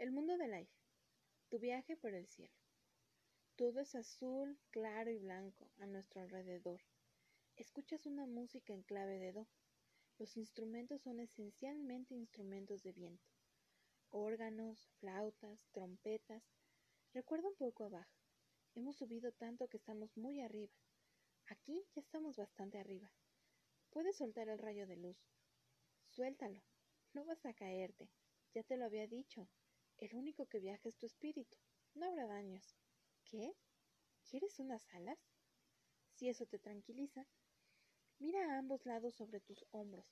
El mundo del aire. Tu viaje por el cielo. Todo es azul, claro y blanco a nuestro alrededor. Escuchas una música en clave de do. Los instrumentos son esencialmente instrumentos de viento. Órganos, flautas, trompetas. Recuerda un poco abajo. Hemos subido tanto que estamos muy arriba. Aquí ya estamos bastante arriba. Puedes soltar el rayo de luz. Suéltalo. No vas a caerte. Ya te lo había dicho. El único que viaja es tu espíritu. No habrá daños. ¿Qué? ¿Quieres unas alas? Si eso te tranquiliza. Mira a ambos lados sobre tus hombros.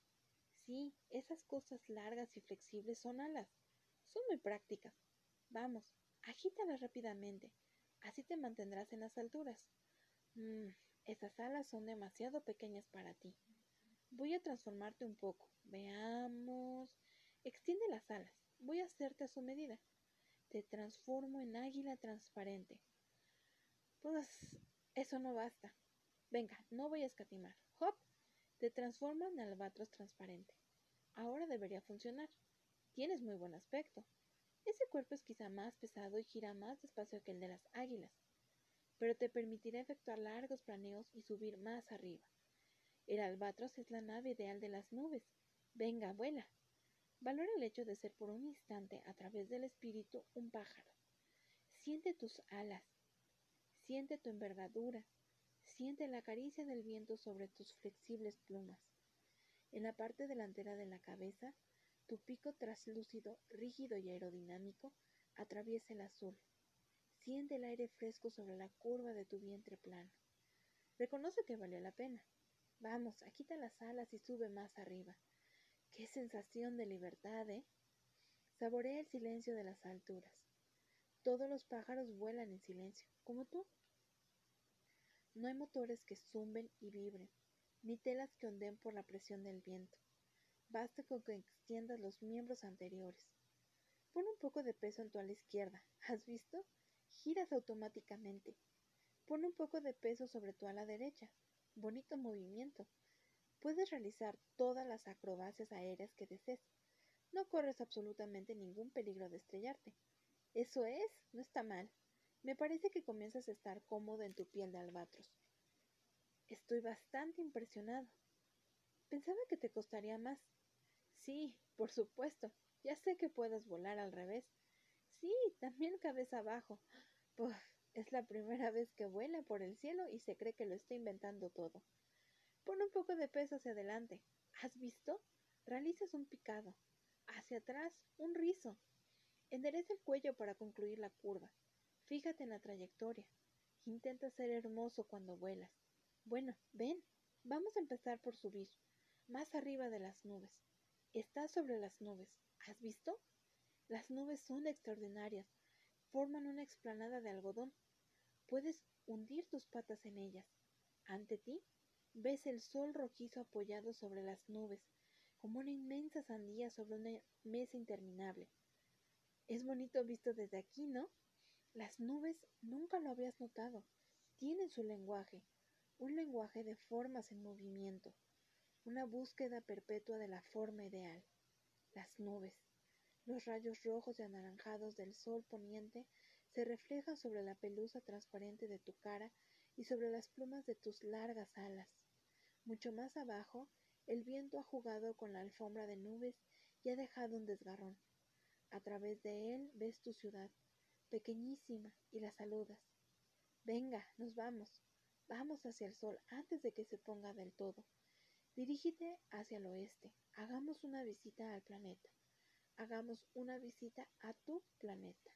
Sí, esas cosas largas y flexibles son alas. Son muy prácticas. Vamos, agítalas rápidamente. Así te mantendrás en las alturas. Mmm, esas alas son demasiado pequeñas para ti. Voy a transformarte un poco. Veamos. Extiende las alas. Voy a hacerte a su medida. Te transformo en águila transparente. Pues eso no basta. Venga, no voy a escatimar. ¡Hop! Te transformo en albatros transparente. Ahora debería funcionar. Tienes muy buen aspecto. Ese cuerpo es quizá más pesado y gira más despacio que el de las águilas, pero te permitirá efectuar largos planeos y subir más arriba. El albatros es la nave ideal de las nubes. Venga, vuela. Valora el hecho de ser por un instante, a través del espíritu, un pájaro. Siente tus alas, siente tu envergadura, siente la caricia del viento sobre tus flexibles plumas. En la parte delantera de la cabeza, tu pico traslúcido, rígido y aerodinámico atraviesa el azul. Siente el aire fresco sobre la curva de tu vientre plano. Reconoce que valió la pena. Vamos, quita las alas y sube más arriba. Qué sensación de libertad, ¿eh? Saborea el silencio de las alturas. Todos los pájaros vuelan en silencio, como tú. No hay motores que zumben y vibren, ni telas que ondeen por la presión del viento. Basta con que extiendas los miembros anteriores. Pon un poco de peso en tu ala izquierda. ¿Has visto? Giras automáticamente. Pon un poco de peso sobre tu ala derecha. Bonito movimiento. Puedes realizar todas las acrobacias aéreas que desees. No corres absolutamente ningún peligro de estrellarte. Eso es, no está mal. Me parece que comienzas a estar cómodo en tu piel de albatros. Estoy bastante impresionado. Pensaba que te costaría más. Sí, por supuesto. Ya sé que puedes volar al revés. Sí, también cabeza abajo. Puf, es la primera vez que vuela por el cielo y se cree que lo está inventando todo. Pon un poco de peso hacia adelante. ¿Has visto? Realizas un picado. Hacia atrás, un rizo. Endereza el cuello para concluir la curva. Fíjate en la trayectoria. Intenta ser hermoso cuando vuelas. Bueno, ven. Vamos a empezar por subir. Más arriba de las nubes. Estás sobre las nubes. ¿Has visto? Las nubes son extraordinarias. Forman una explanada de algodón. Puedes hundir tus patas en ellas. Ante ti Ves el sol rojizo apoyado sobre las nubes, como una inmensa sandía sobre una mesa interminable. Es bonito visto desde aquí, ¿no? Las nubes nunca lo habías notado. Tienen su lenguaje, un lenguaje de formas en movimiento, una búsqueda perpetua de la forma ideal. Las nubes, los rayos rojos y anaranjados del sol poniente se reflejan sobre la pelusa transparente de tu cara y sobre las plumas de tus largas alas. Mucho más abajo, el viento ha jugado con la alfombra de nubes y ha dejado un desgarrón. A través de él ves tu ciudad, pequeñísima, y la saludas. Venga, nos vamos. Vamos hacia el sol antes de que se ponga del todo. Dirígete hacia el oeste. Hagamos una visita al planeta. Hagamos una visita a tu planeta.